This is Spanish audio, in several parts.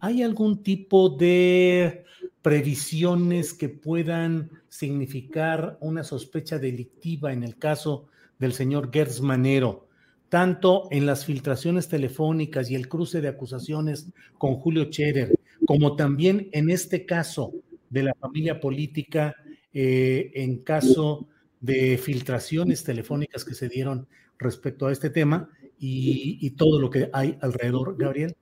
¿hay algún tipo de previsiones que puedan significar una sospecha delictiva en el caso del señor Gertz Manero? tanto en las filtraciones telefónicas y el cruce de acusaciones con Julio Scherer, como también en este caso de la familia política, eh, en caso de filtraciones telefónicas que se dieron respecto a este tema y, todo lo que hay alrededor, Gabriel.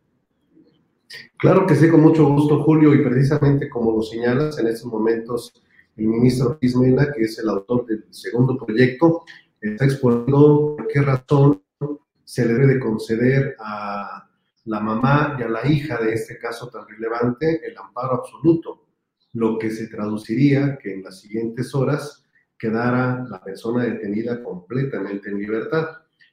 Claro que sí, con mucho gusto, Julio, y precisamente como lo señalas, en estos momentos el ministro Ismena, que es el autor del segundo proyecto, está exponiendo por qué razón se debe de conceder a la mamá y a la hija de este caso tan relevante el amparo absoluto, lo que se traduciría que en las siguientes horas quedara la persona detenida completamente en libertad.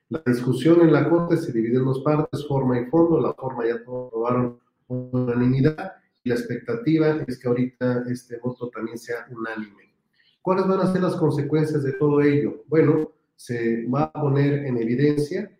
La discusión en la Corte se divide en dos partes, forma y fondo. La forma ya todos probaron unanimidad y la expectativa es que ahorita este voto también sea unánime. ¿Cuáles van a ser las consecuencias de todo ello? Bueno, se va a poner en evidencia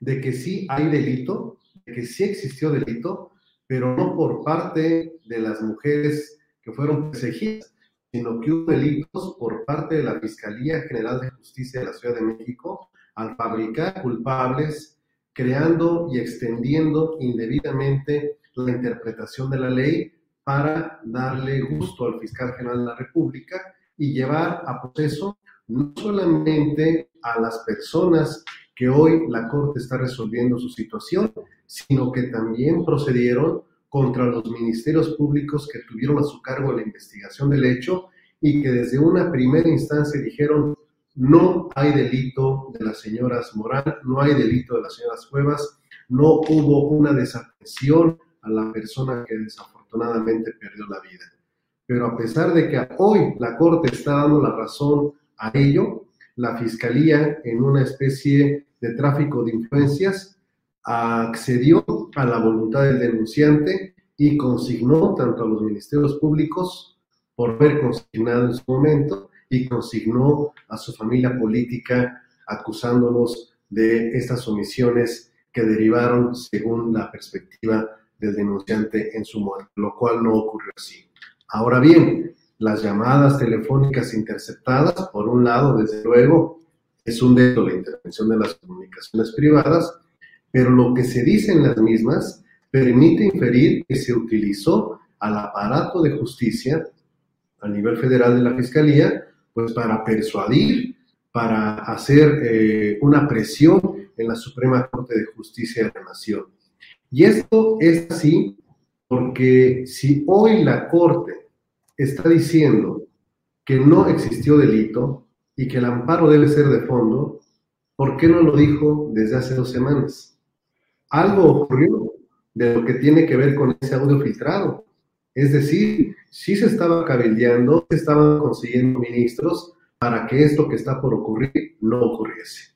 de que sí hay delito, de que sí existió delito, pero no por parte de las mujeres que fueron perseguidas, sino que hubo delitos por parte de la Fiscalía General de Justicia de la Ciudad de México al fabricar culpables, creando y extendiendo indebidamente la interpretación de la ley para darle gusto al fiscal general de la República y llevar a proceso no solamente a las personas que hoy la Corte está resolviendo su situación, sino que también procedieron contra los ministerios públicos que tuvieron a su cargo la investigación del hecho y que desde una primera instancia dijeron no hay delito de las señoras Morán, no hay delito de las señoras Cuevas, no hubo una desatención a la persona que desafortunadamente perdió la vida. Pero a pesar de que hoy la Corte está dando la razón a ello, la Fiscalía, en una especie de tráfico de influencias, accedió a la voluntad del denunciante y consignó tanto a los ministerios públicos por haber consignado en su momento y consignó a su familia política acusándolos de estas omisiones que derivaron según la perspectiva del denunciante en su muerte, lo cual no ocurrió así. Ahora bien, las llamadas telefónicas interceptadas, por un lado, desde luego, es un delito la intervención de las comunicaciones privadas, pero lo que se dice en las mismas permite inferir que se utilizó al aparato de justicia a nivel federal de la Fiscalía, pues para persuadir, para hacer eh, una presión en la Suprema Corte de Justicia de la Nación. Y esto es así porque si hoy la Corte está diciendo que no existió delito y que el amparo debe ser de fondo, ¿por qué no lo dijo desde hace dos semanas? Algo ocurrió de lo que tiene que ver con ese audio filtrado. Es decir, sí se estaba cabildeando, se estaban consiguiendo ministros para que esto que está por ocurrir no ocurriese.